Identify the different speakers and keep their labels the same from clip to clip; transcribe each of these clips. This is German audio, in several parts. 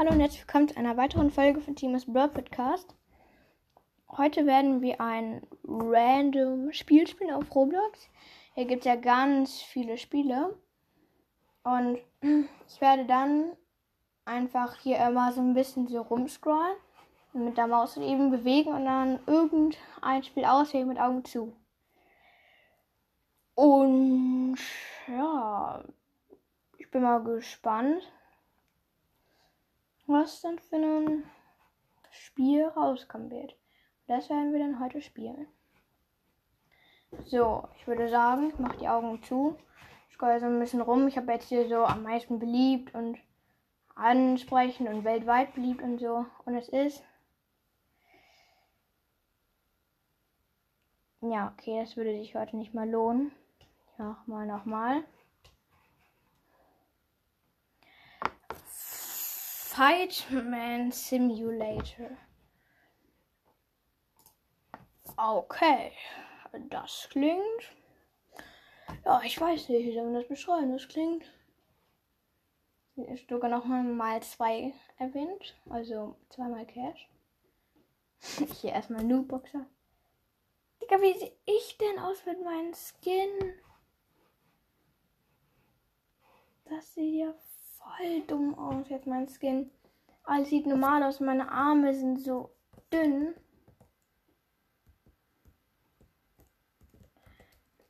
Speaker 1: Hallo und herzlich willkommen zu einer weiteren Folge von Teams Brawl Podcast. Heute werden wir ein random Spiel spielen auf Roblox. Hier gibt es ja ganz viele Spiele. Und ich werde dann einfach hier immer so ein bisschen so rumscrollen mit der Maus eben bewegen und dann irgendein Spiel auswählen mit Augen zu. Und ja, ich bin mal gespannt was dann für ein Spiel rauskommen wird. Das werden wir dann heute spielen. So, ich würde sagen, ich mache die Augen zu. Ich gehe so ein bisschen rum. Ich habe jetzt hier so am meisten beliebt und ansprechend und weltweit beliebt und so. Und es ist. Ja, okay, das würde sich heute nicht mal lohnen. Nochmal, nochmal. Fightman Simulator. Okay, das klingt. Ja, ich weiß nicht, wie soll man das beschreiben? Das klingt. Ist sogar noch mal zwei erwähnt, also zweimal Cash. Hier erstmal Noobboxer. Digga, wie sehe ich denn aus mit meinem Skin? Das sieht ja voll dumm aus jetzt mein Skin. Alles sieht normal aus. Meine Arme sind so dünn.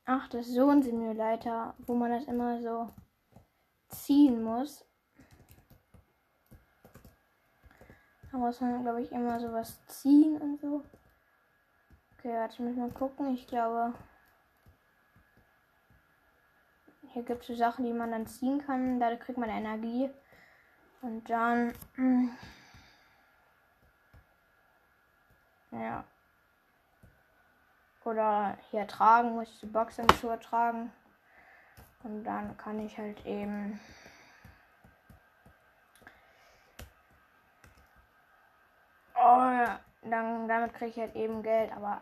Speaker 1: Ach, das ist so ein Simulator, wo man das immer so ziehen muss. Da muss man, glaube ich, immer sowas ziehen und so. Okay, warte, ich muss mal gucken. Ich glaube, hier gibt es so Sachen, die man dann ziehen kann. Dadurch kriegt man Energie. Und dann. Mh, hm. ja. Oder hier tragen, muss ich die Boxhandschuhe tragen. Und dann kann ich halt eben. Oh ja, dann, damit kriege ich halt eben Geld, aber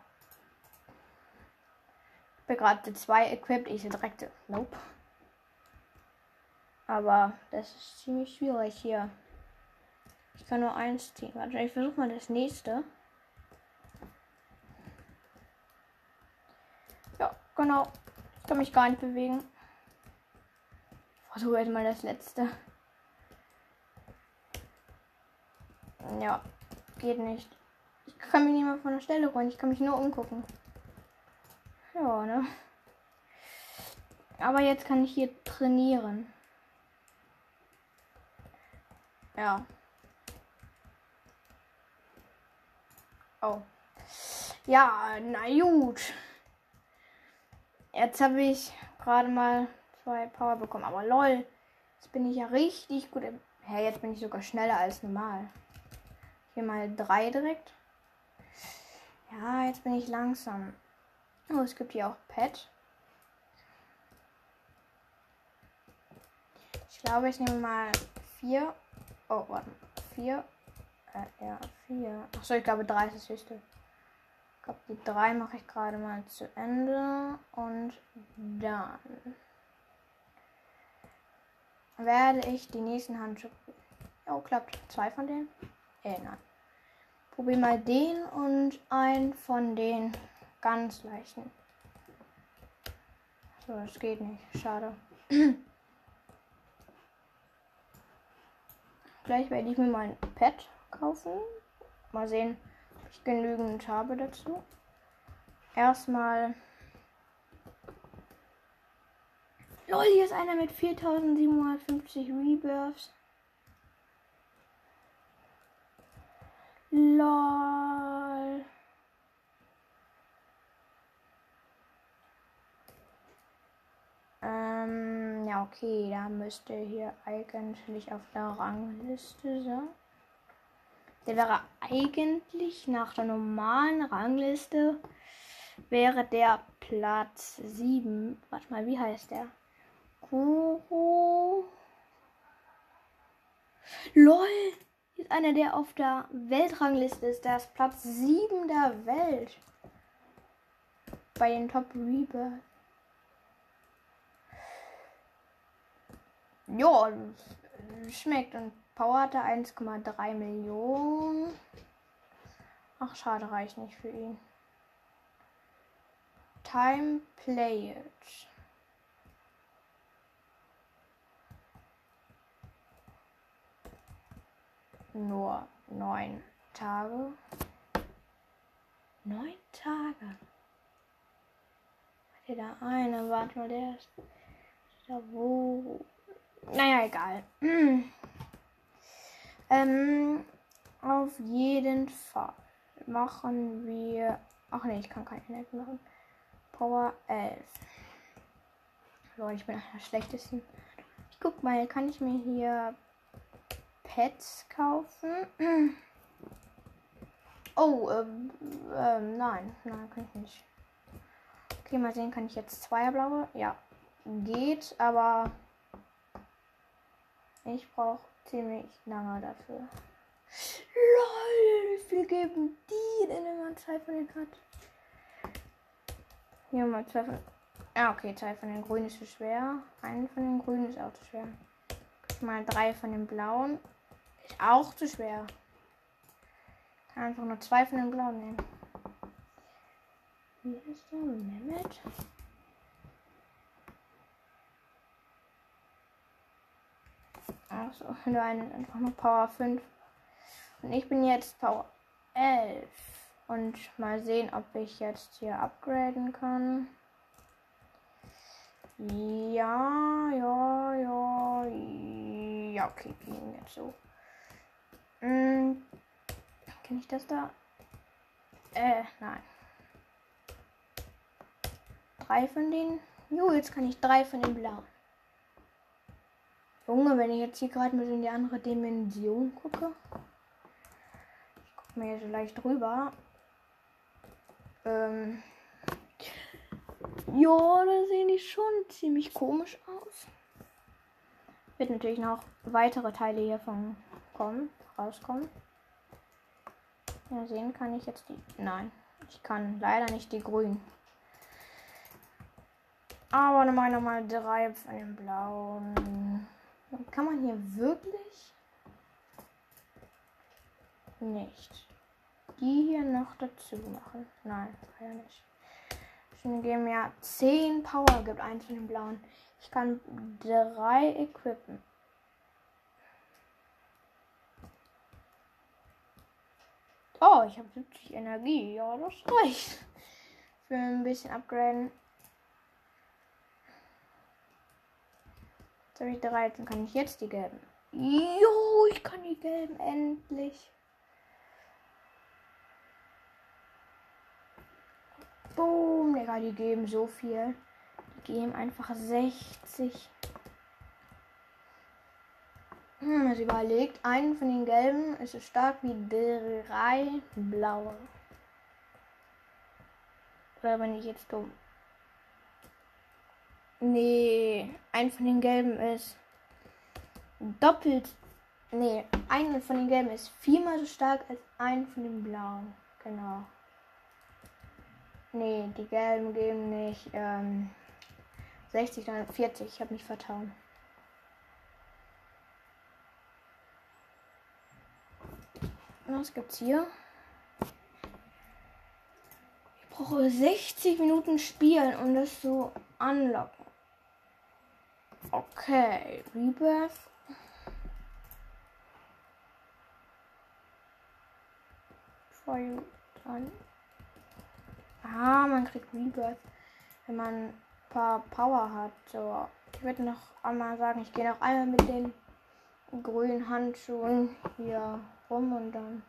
Speaker 1: ich bin gerade zwei equipped, ich direkt. Nope. Aber das ist ziemlich schwierig hier. Ich kann nur eins ziehen. Warte, ich versuche mal das nächste. Ja, genau. Ich kann mich gar nicht bewegen. Versuche jetzt mal das letzte. Ja, geht nicht. Ich kann mich nicht mal von der Stelle rollen. Ich kann mich nur umgucken. Ja, ne? Aber jetzt kann ich hier trainieren. Ja. Oh. Ja, na gut. Jetzt habe ich gerade mal zwei Power bekommen. Aber lol. Jetzt bin ich ja richtig gut. Hä, hey, jetzt bin ich sogar schneller als normal. Hier mal drei direkt. Ja, jetzt bin ich langsam. Oh, es gibt hier auch Pet. Ich glaube, ich nehme mal vier Oh, warte. Vier. Äh, ja, vier. Achso, ich glaube drei ist das höchste. Ich glaube, die drei mache ich gerade mal zu Ende. Und dann werde ich die nächsten Handschuhe. Oh, klappt. Zwei von denen? Äh, nein. Probier mal den und einen von den ganz leichten. So, das geht nicht. Schade. Gleich werde ich mir mein Pet kaufen. Mal sehen, ob ich genügend habe dazu. Erstmal. Lol, hier ist einer mit 4750 Rebirths. Lol. Ja, okay, da müsste hier eigentlich auf der Rangliste sein. Der wäre eigentlich nach der normalen Rangliste wäre der Platz 7. Warte mal, wie heißt der? Kuro. LOL! Hier ist einer, der auf der Weltrangliste ist. Der ist Platz 7 der Welt. Bei den Top Rebirth. Ja, schmeckt. Und Power hatte 1,3 Millionen. Ach, schade, reicht nicht für ihn. Time played. Nur neun Tage. Neun Tage. Hat da eine? Warte mal, der ist da wo? Naja, egal. ähm, auf jeden Fall machen wir. Ach nee, ich kann kein Internet machen. Power 11. Leute, ich bin einer schlechtesten. Ich guck mal, kann ich mir hier Pets kaufen? Oh, ähm, ähm, nein, nein, kann ich nicht. Okay, mal sehen, kann ich jetzt zwei blaue? Ja, geht, aber ich brauche ziemlich lange dafür. LOL, wie viel geben die denn, man zwei von denen hat? Hier mal zwei von. Ja, okay, zwei von den grünen ist zu schwer. Einen von den grünen ist auch zu schwer. Mal drei von den blauen. Ist auch zu schwer. Kann einfach nur zwei von den blauen nehmen. Wie ist der? Mehmet? Eine ist einfach nur Power 5. Und ich bin jetzt Power 11. Und mal sehen, ob ich jetzt hier upgraden kann. Ja, ja, ja. Ja, okay, ging jetzt so. Hm, kann ich das da? Äh, nein. Drei von denen? Jo, jetzt kann ich drei von den blauen. Junge, wenn ich jetzt hier gerade mit in die andere Dimension gucke. Ich gucke mir so leicht drüber. Ähm. Ja, da sehen die schon ziemlich komisch aus. Wird natürlich noch weitere Teile hiervon kommen, rauskommen. Ja, sehen kann ich jetzt die. Nein, ich kann leider nicht die grünen. Aber nochmal nochmal drei von den blauen. Kann man hier wirklich nicht die hier noch dazu machen? Nein, leider nicht. Schon geben ja 10 Power gibt eins von den blauen. Ich kann drei equippen. Oh, ich habe 70 Energie. Ja, das reicht. Für ein bisschen upgraden. Jetzt habe ich 13. Kann ich jetzt die gelben? Jo, ich kann die gelben endlich. Boom, Digga, die geben so viel. Die geben einfach 60. Hm, also überlegt, einen von den gelben ist so stark wie drei blaue. Oder bin ich jetzt dumm? Nee, ein von den gelben ist doppelt. Nee, ein von den gelben ist viermal so stark als ein von den blauen. Genau. Nee, die gelben geben nicht ähm, 60, sondern 40. Ich habe mich vertan. Was gibt's hier? Ich brauche 60 Minuten spielen, um das zu anlocken. Okay, Rebirth. For you. Ah, man kriegt Rebirth, wenn man ein paar Power hat. So, ich würde noch einmal sagen, ich gehe noch einmal mit den grünen Handschuhen hier rum und dann.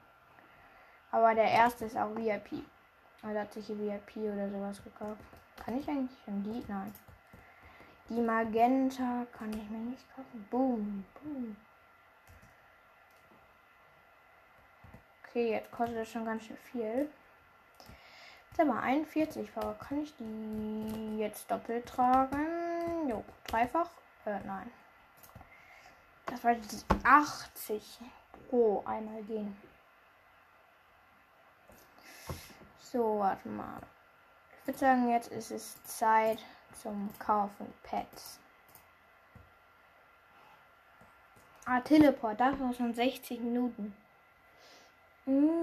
Speaker 1: Aber der erste ist auch VIP. Also hat sich hier VIP oder sowas gekauft. Kann ich eigentlich schon die? Nein. Die Magenta kann ich mir nicht kaufen. Boom, boom. Okay, jetzt kostet das schon ganz schön viel. Jetzt aber 41 Power. Kann ich die jetzt doppelt tragen? Jo, dreifach? Äh, nein. Das war 80 pro einmal gehen. So, warte mal. Ich würde sagen, jetzt ist es Zeit zum Kaufen Pets. Ah, Teleport, das war schon 60 Minuten. Mhm.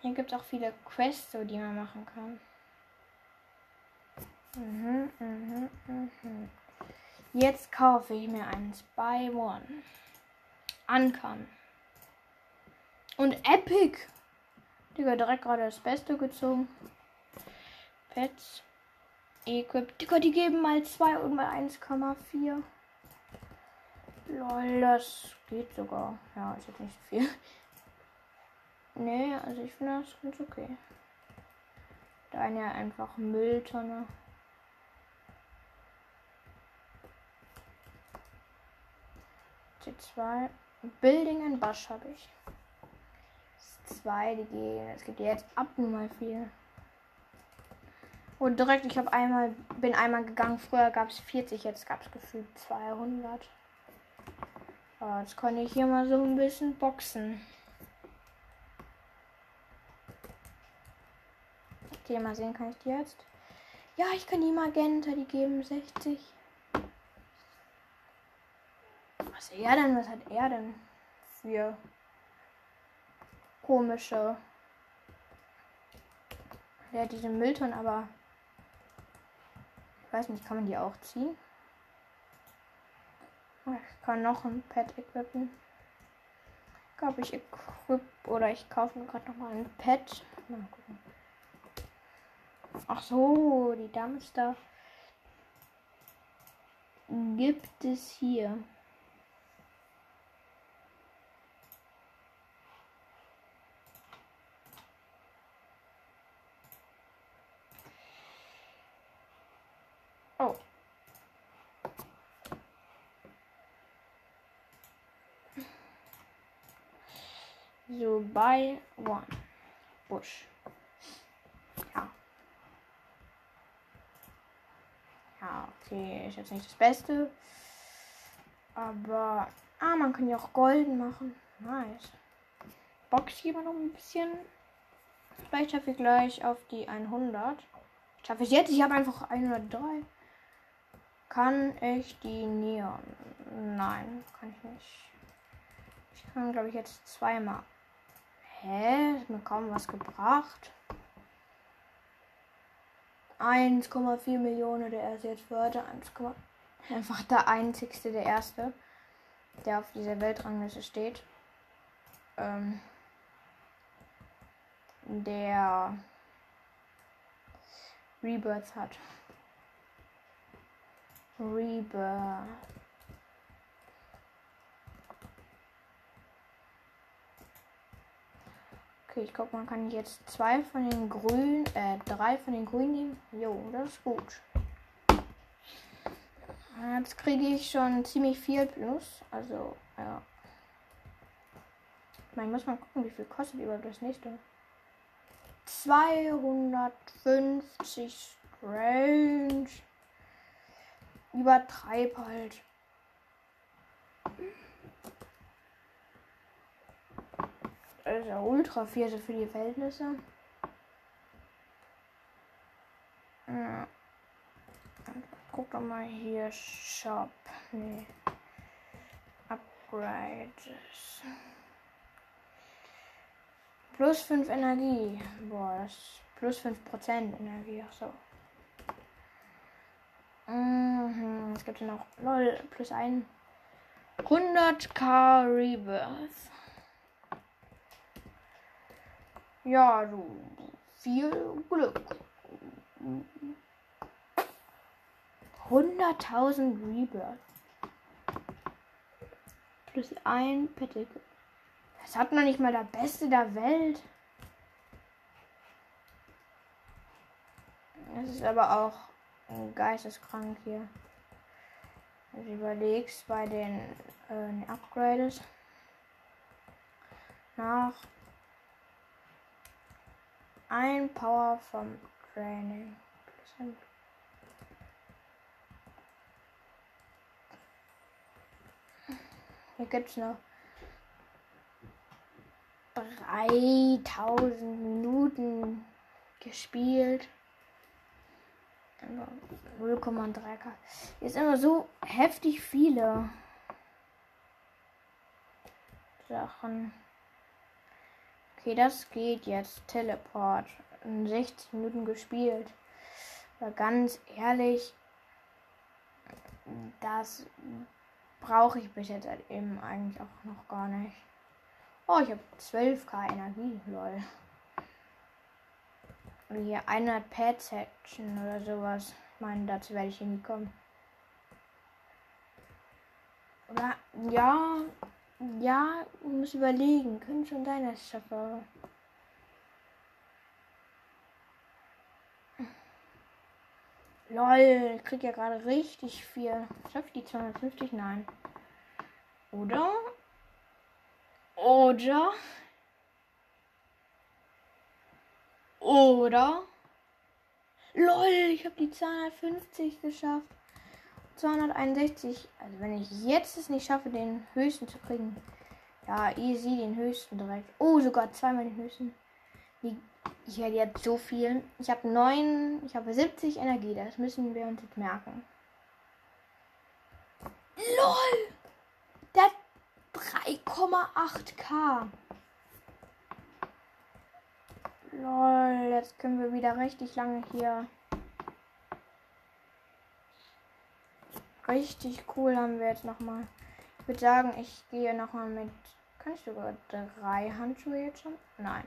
Speaker 1: Hier gibt es auch viele Quests, so, die man machen kann. Mhm, mhm, mhm. Jetzt kaufe ich mir einen Spy One. Ankern. Und Epic. Digga, direkt gerade das Beste gezogen. Pets. Equip. Digga, die geben mal 2 und mal 1,4. Lol, das geht sogar. Ja, ist jetzt nicht viel. Nee, also ich finde das ganz okay. Da eine einfach Mülltonne. C2. Building and Bush habe ich. Zwei, die gehen. Es gibt jetzt ab nur mal viel. Und direkt, ich habe einmal, bin einmal gegangen. Früher gab es 40, jetzt gab es gefühlt 200. Oh, jetzt kann ich hier mal so ein bisschen boxen. Okay, mal sehen, kann ich die jetzt? Ja, ich kann die Magenta, die geben 60. Was er denn? Was hat er denn für komische. Hat diese Mülltonnen, aber ich weiß nicht, kann man die auch ziehen? Ich kann noch ein Pet equippen. Ich glaube, ich equip oder ich kaufe mir gerade noch mal ein Pet. Mal gucken. Ach so, die Dumpster gibt es hier. Oh. Buy one. Bush. Ja. Ja, okay, ist jetzt nicht das Beste. Aber, ah, man kann ja auch golden machen. Nice. Box hier mal noch ein bisschen. Vielleicht schaffe ich gleich auf die 100. Schaffe ich jetzt? Ich habe einfach 103. Kann ich die Neon? Nein, kann ich nicht. Ich kann, glaube ich, jetzt zweimal. Hä? Ist mir kaum was gebracht. 1,4 Millionen der erste jetzt würde. 1, einfach der einzigste, der erste, der auf dieser Weltrangliste steht. Ähm, der Rebirth hat. Rebirth. Okay, ich glaube, man kann jetzt zwei von den grünen, äh, drei von den grünen nehmen. Jo, das ist gut. Jetzt kriege ich schon ziemlich viel plus. Also, ja. Meine, muss mal gucken, wie viel kostet überhaupt das nächste. 250 Strange. Übertreib halt. Ja ultra viel für die Verhältnisse. Ja. Guck doch mal hier. Shop. Nee. Upgrades. Plus 5 Energie. Boah, das ist plus 5% Energie. Ach so. Mhm, es gibt ja noch lol, plus ein 100k Rebirth. Ja, du viel Glück. 100.000 Rebirth. Plus ein Pettick. Das hat noch nicht mal der Beste der Welt. Das ist aber auch geisteskrank hier. Also überlegst bei den äh, Upgrades nach ein Power vom Training. Hier gibt es noch 3000 Minuten gespielt. 0,3k. Hier sind immer so heftig viele Sachen. Okay, das geht jetzt. Teleport. In 60 Minuten gespielt. Aber ganz ehrlich, das brauche ich bis jetzt halt eben eigentlich auch noch gar nicht. Oh, ich habe 12k Energie, lol. Oder hier 100 Pad Section oder sowas. Ich meine, dazu werde ich nie kommen. Oder, ja, ja, muss überlegen. Können schon sein, dass. Lol, ich krieg ja gerade richtig viel. Schaffe ich die 250? Nein. Oder? Oder? Oder? LOL, ich habe die 250 geschafft. 261. Also wenn ich jetzt es nicht schaffe, den höchsten zu kriegen. Ja, easy, den höchsten direkt. Oh, sogar zweimal den höchsten. Ich hätte jetzt so viel. Ich habe 9, ich habe 70 Energie. Das müssen wir uns jetzt merken. LOL! Der 3,8k. Lol, jetzt können wir wieder richtig lange hier. Richtig cool haben wir jetzt nochmal. Ich würde sagen, ich gehe nochmal mit. Kann ich sogar drei Handschuhe jetzt schon? Nein.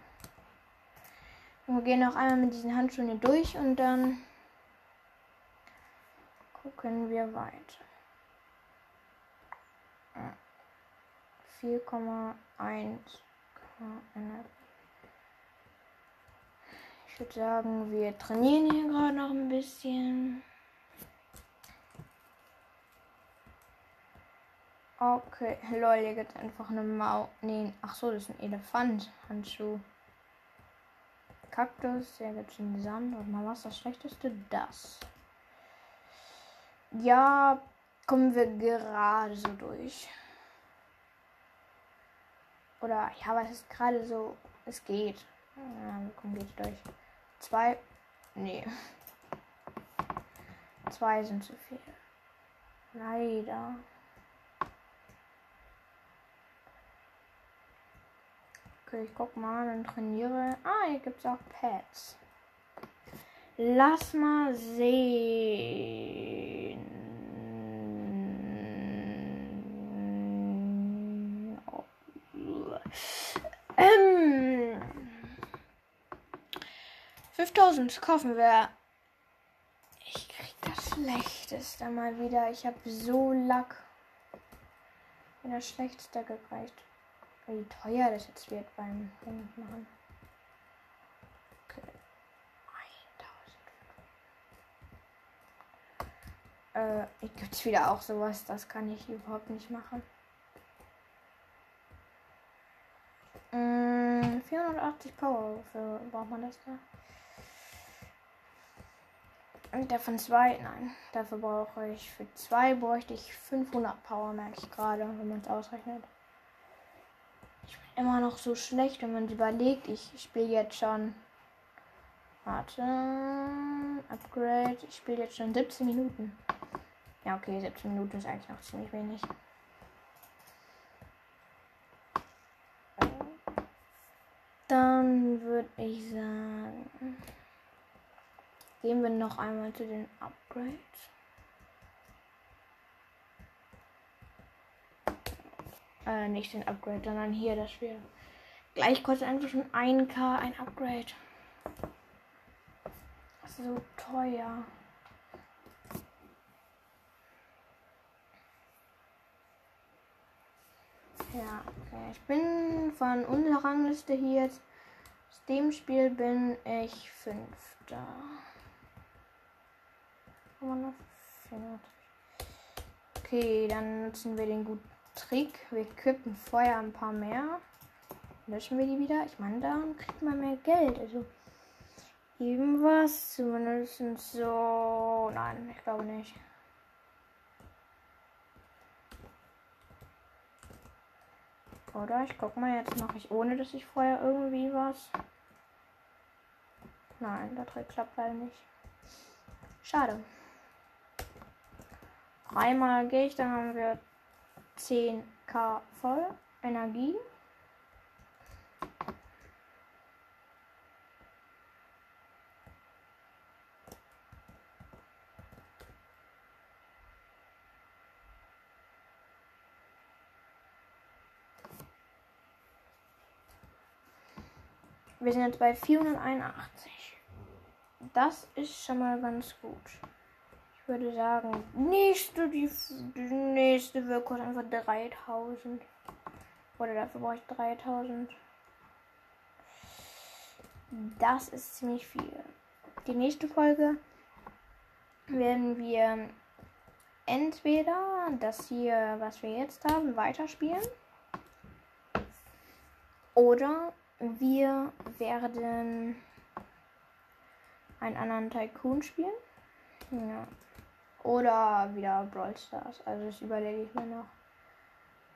Speaker 1: wir gehen noch einmal mit diesen Handschuhen hier durch und dann gucken wir weiter. 4,1 Ich würde sagen, wir trainieren hier gerade noch ein bisschen. Okay, lol, hier gibt einfach eine Mau. Nee, ach so, das ist ein Elefant. Handschuh. Kaktus, hier gibt es einen Sand. Und mal was das Schlechteste? Das. Ja, kommen wir gerade so durch. Oder ja, aber es ist gerade so, es geht. Ja, komm, geht durch. Zwei. Nee. Zwei sind zu viel. Leider. Okay, ich guck mal und trainiere. Ah, hier gibt es auch Pads. Lass mal sehen. Ähm, 5000 kaufen wir. Ich krieg das Schlechteste mal wieder. Ich habe so Lack. Wenn das Schlechteste gereicht. Wie teuer das jetzt wird beim machen. Okay. 1000. Äh, gibt es wieder auch sowas. Das kann ich überhaupt nicht machen. 480 Power, wofür braucht man das da? Und davon zwei, nein, dafür brauche ich, für zwei bräuchte ich 500 Power, merke ich gerade, wenn man es ausrechnet. Ich bin immer noch so schlecht, wenn man überlegt, ich spiele jetzt schon, warte, Upgrade, ich spiele jetzt schon 17 Minuten. Ja, okay, 17 Minuten ist eigentlich noch ziemlich wenig. Dann würde ich sagen, gehen wir noch einmal zu den Upgrades. Äh, nicht den Upgrade, sondern hier das Spiel. Gleich kostet einfach schon 1k ein Upgrade. So teuer. Ja, okay. Ich bin von unserer Rangliste hier jetzt. Aus dem Spiel bin ich Fünfter. Okay, dann nutzen wir den guten Trick. Wir kippen vorher ein paar mehr. Löschen wir die wieder. Ich meine, dann kriegt man mehr Geld. Also irgendwas. Zumindest so. Nein, ich glaube nicht. Oder ich guck mal, jetzt mache ich ohne, dass ich vorher irgendwie was. Nein, der Trick klappt leider nicht. Schade. dreimal gehe ich, dann haben wir 10k voll Energie. Wir sind jetzt bei 481. Das ist schon mal ganz gut. Würde sagen, nächste, die, die nächste wird kostet einfach 3000. Oder dafür brauche ich 3000. Das ist ziemlich viel. Die nächste Folge werden wir entweder das hier, was wir jetzt haben, weiterspielen. Oder wir werden einen anderen Tycoon spielen. Ja. Oder wieder Brawl Stars. Also das überlege ich mir noch.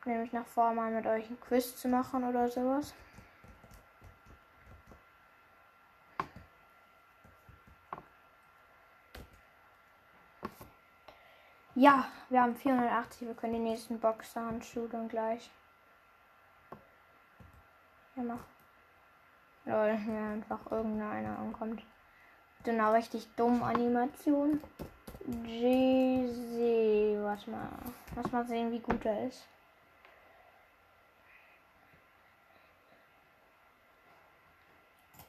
Speaker 1: Nämlich nach vor mal mit euch ein Quiz zu machen oder sowas. Ja, wir haben 480. Wir können die nächsten Boxer-Handschuhe dann gleich. Ja, mach. Lol, ja, einfach irgendeiner ankommt. Mit einer richtig dummen Animation. JZ, warte mal. Lass mal sehen, wie gut er ist.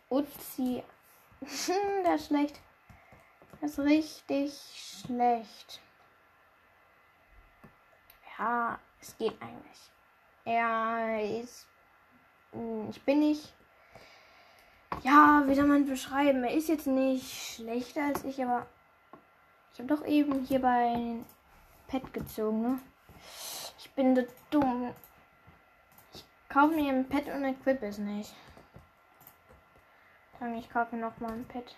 Speaker 1: Uzi. der ist schlecht. Das ist richtig schlecht. Ja, es geht eigentlich. Er ist. Hm, ich bin nicht ja, wie soll man beschreiben? Er ist jetzt nicht schlechter als ich, aber ich habe doch eben hier bei Pet gezogen, ne? Ich bin so dumm. Ich kaufe mir ein Pet und equip es nicht. Dann ich kaufe noch mal ein Pet.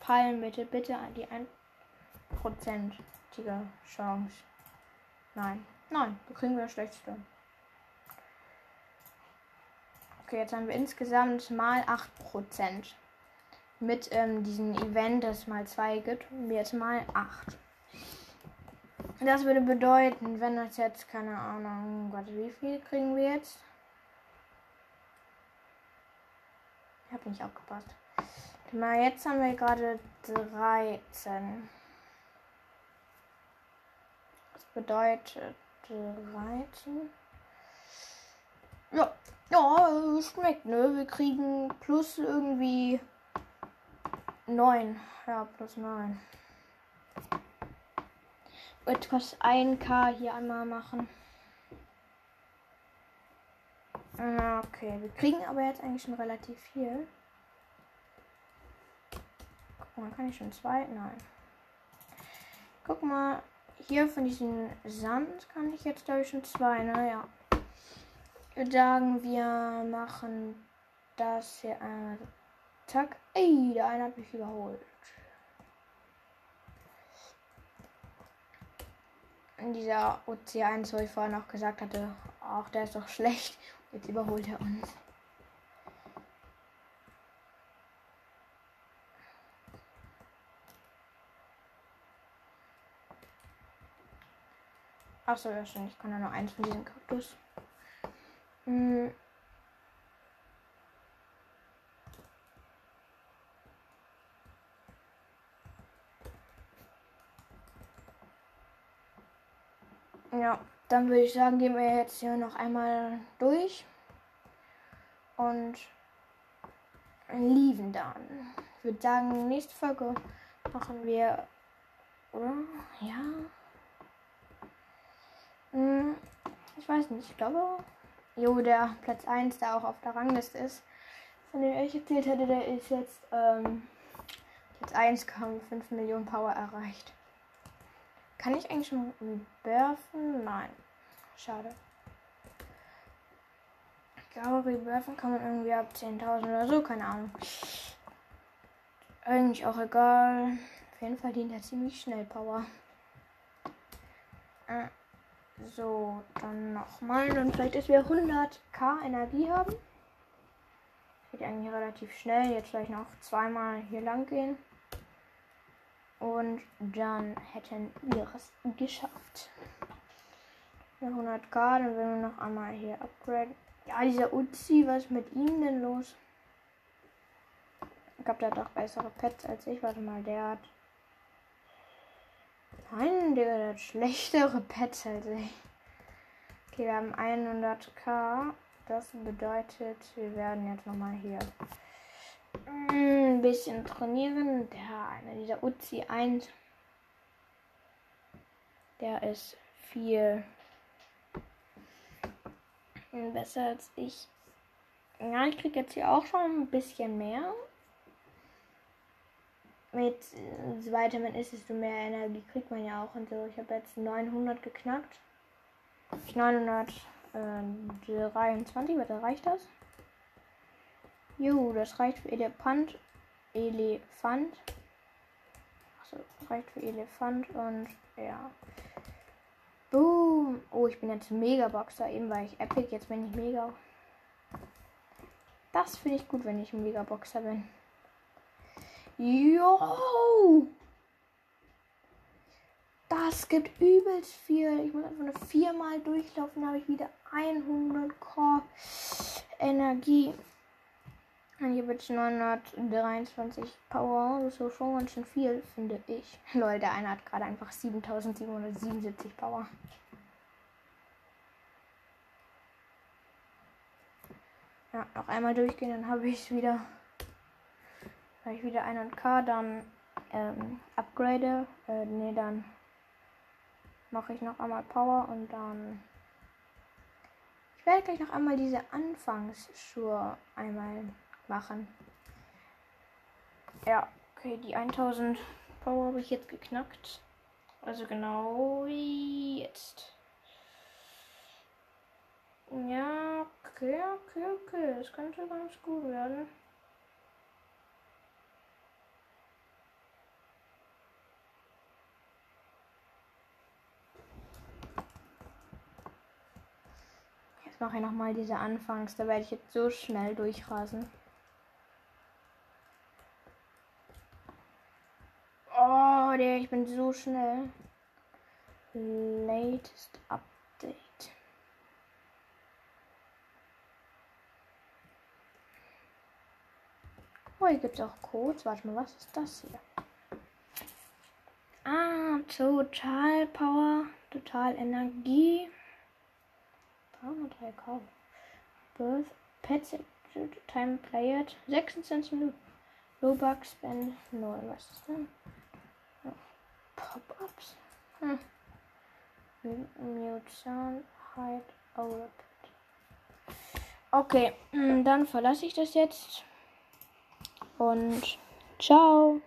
Speaker 1: Palm bitte, bitte die 1%ige Chance. Nein, nein, da kriegen wir das schlechteste. Okay, jetzt haben wir insgesamt mal 8%. Mit ähm, diesem Event, das mal 2 gibt, jetzt mal 8. Das würde bedeuten, wenn das jetzt, keine Ahnung, Gott, wie viel kriegen wir jetzt? Ich habe nicht aufgepasst. Mal jetzt haben wir gerade 13. Das bedeutet 13. Ja, ja, schmeckt, ne? Wir kriegen plus irgendwie 9. Ja, plus 9. Jetzt kostet 1k hier einmal machen. Okay, wir kriegen aber jetzt eigentlich schon relativ viel. Guck mal, kann ich schon zwei? Nein. Guck mal, hier von diesem Sand kann ich jetzt glaube ich schon zwei, naja. Ne? sagen, wir machen das hier einmal. Zack. Ey, der eine hat mich überholt. In dieser OC1, wo ich vorher noch gesagt hatte, auch der ist doch schlecht. Jetzt überholt er uns. Achso, ja stimmt. Ich kann ja nur eins von diesen Kaktus. Mm. Ja, dann würde ich sagen, gehen wir jetzt hier noch einmal durch und lieben dann. Ich würde sagen, nächste Folge machen wir, oder? Ja. Hm, ich weiß nicht, ich glaube, Jo, der Platz 1, der auch auf der Rangliste ist, von dem ich erzählt hatte, der ist jetzt ähm, Platz 1 kam 5 Millionen Power erreicht. Kann ich eigentlich schon rebirthen? Nein. Schade. Ich glaube, rebirthen kann man irgendwie ab 10.000 oder so, keine Ahnung. Eigentlich auch egal. Auf jeden Fall dient er ziemlich schnell Power. Äh. So, dann nochmal. Und vielleicht, dass wir 100k Energie haben. Geht eigentlich relativ schnell. Jetzt vielleicht noch zweimal hier lang gehen. Und dann hätten wir es geschafft. 100k, dann werden wir noch einmal hier upgraden. Ja, dieser Uzi, was ist mit ihm denn los? Ich glaube, der hat auch bessere Pets als ich. Warte mal, der hat. Nein, der hat schlechtere Pets als ich. Okay, wir haben 100k. Das bedeutet, wir werden jetzt nochmal hier ein bisschen trainieren. Der eine, dieser Uzi 1, der ist viel besser als ich. Ja, ich kriege jetzt hier auch schon ein bisschen mehr. Mit so weiter man ist, desto mehr Energie kriegt man ja auch und so. Ich habe jetzt 900 geknackt. 923, was reicht das? Jo, das reicht für Elefant. Elefant. Achso, reicht für Elefant und ja. Boom. Oh, ich bin jetzt Megaboxer. Eben war ich Epic, jetzt bin ich Mega. Das finde ich gut, wenn ich ein Megaboxer bin. Jo! Das gibt übelst viel. Ich muss einfach nur viermal durchlaufen, habe ich wieder 100k Energie. Und hier wird 923 Power. Das ist schon ganz schön viel, finde ich. Leute, der eine hat gerade einfach 7777 Power. Ja, noch einmal durchgehen, dann habe ich wieder. Habe ich wieder 100k, dann ähm, upgrade. Äh, nee, dann mache ich noch einmal Power und dann. Ich werde gleich noch einmal diese Anfangsschuhe einmal machen. Ja, okay, die 1000 Power habe ich jetzt geknackt. Also genau jetzt. Ja, okay, okay, okay. Das könnte ganz gut werden. Jetzt mache ich nochmal diese Anfangs. Da werde ich jetzt so schnell durchrasen. Der, ich bin so schnell. Latest Update. Oh, hier gibt es auch Codes. Warte mal, was ist das hier? Ah, Total Power, Total Energie. 303 K. Birth, Pets, Time Played, 26 Minuten. Robux Spend 0. Was ist denn? Pop-ups. Hm. Mute Sound, Hide, Overput. Okay, hm, dann verlasse ich das jetzt. Und ciao.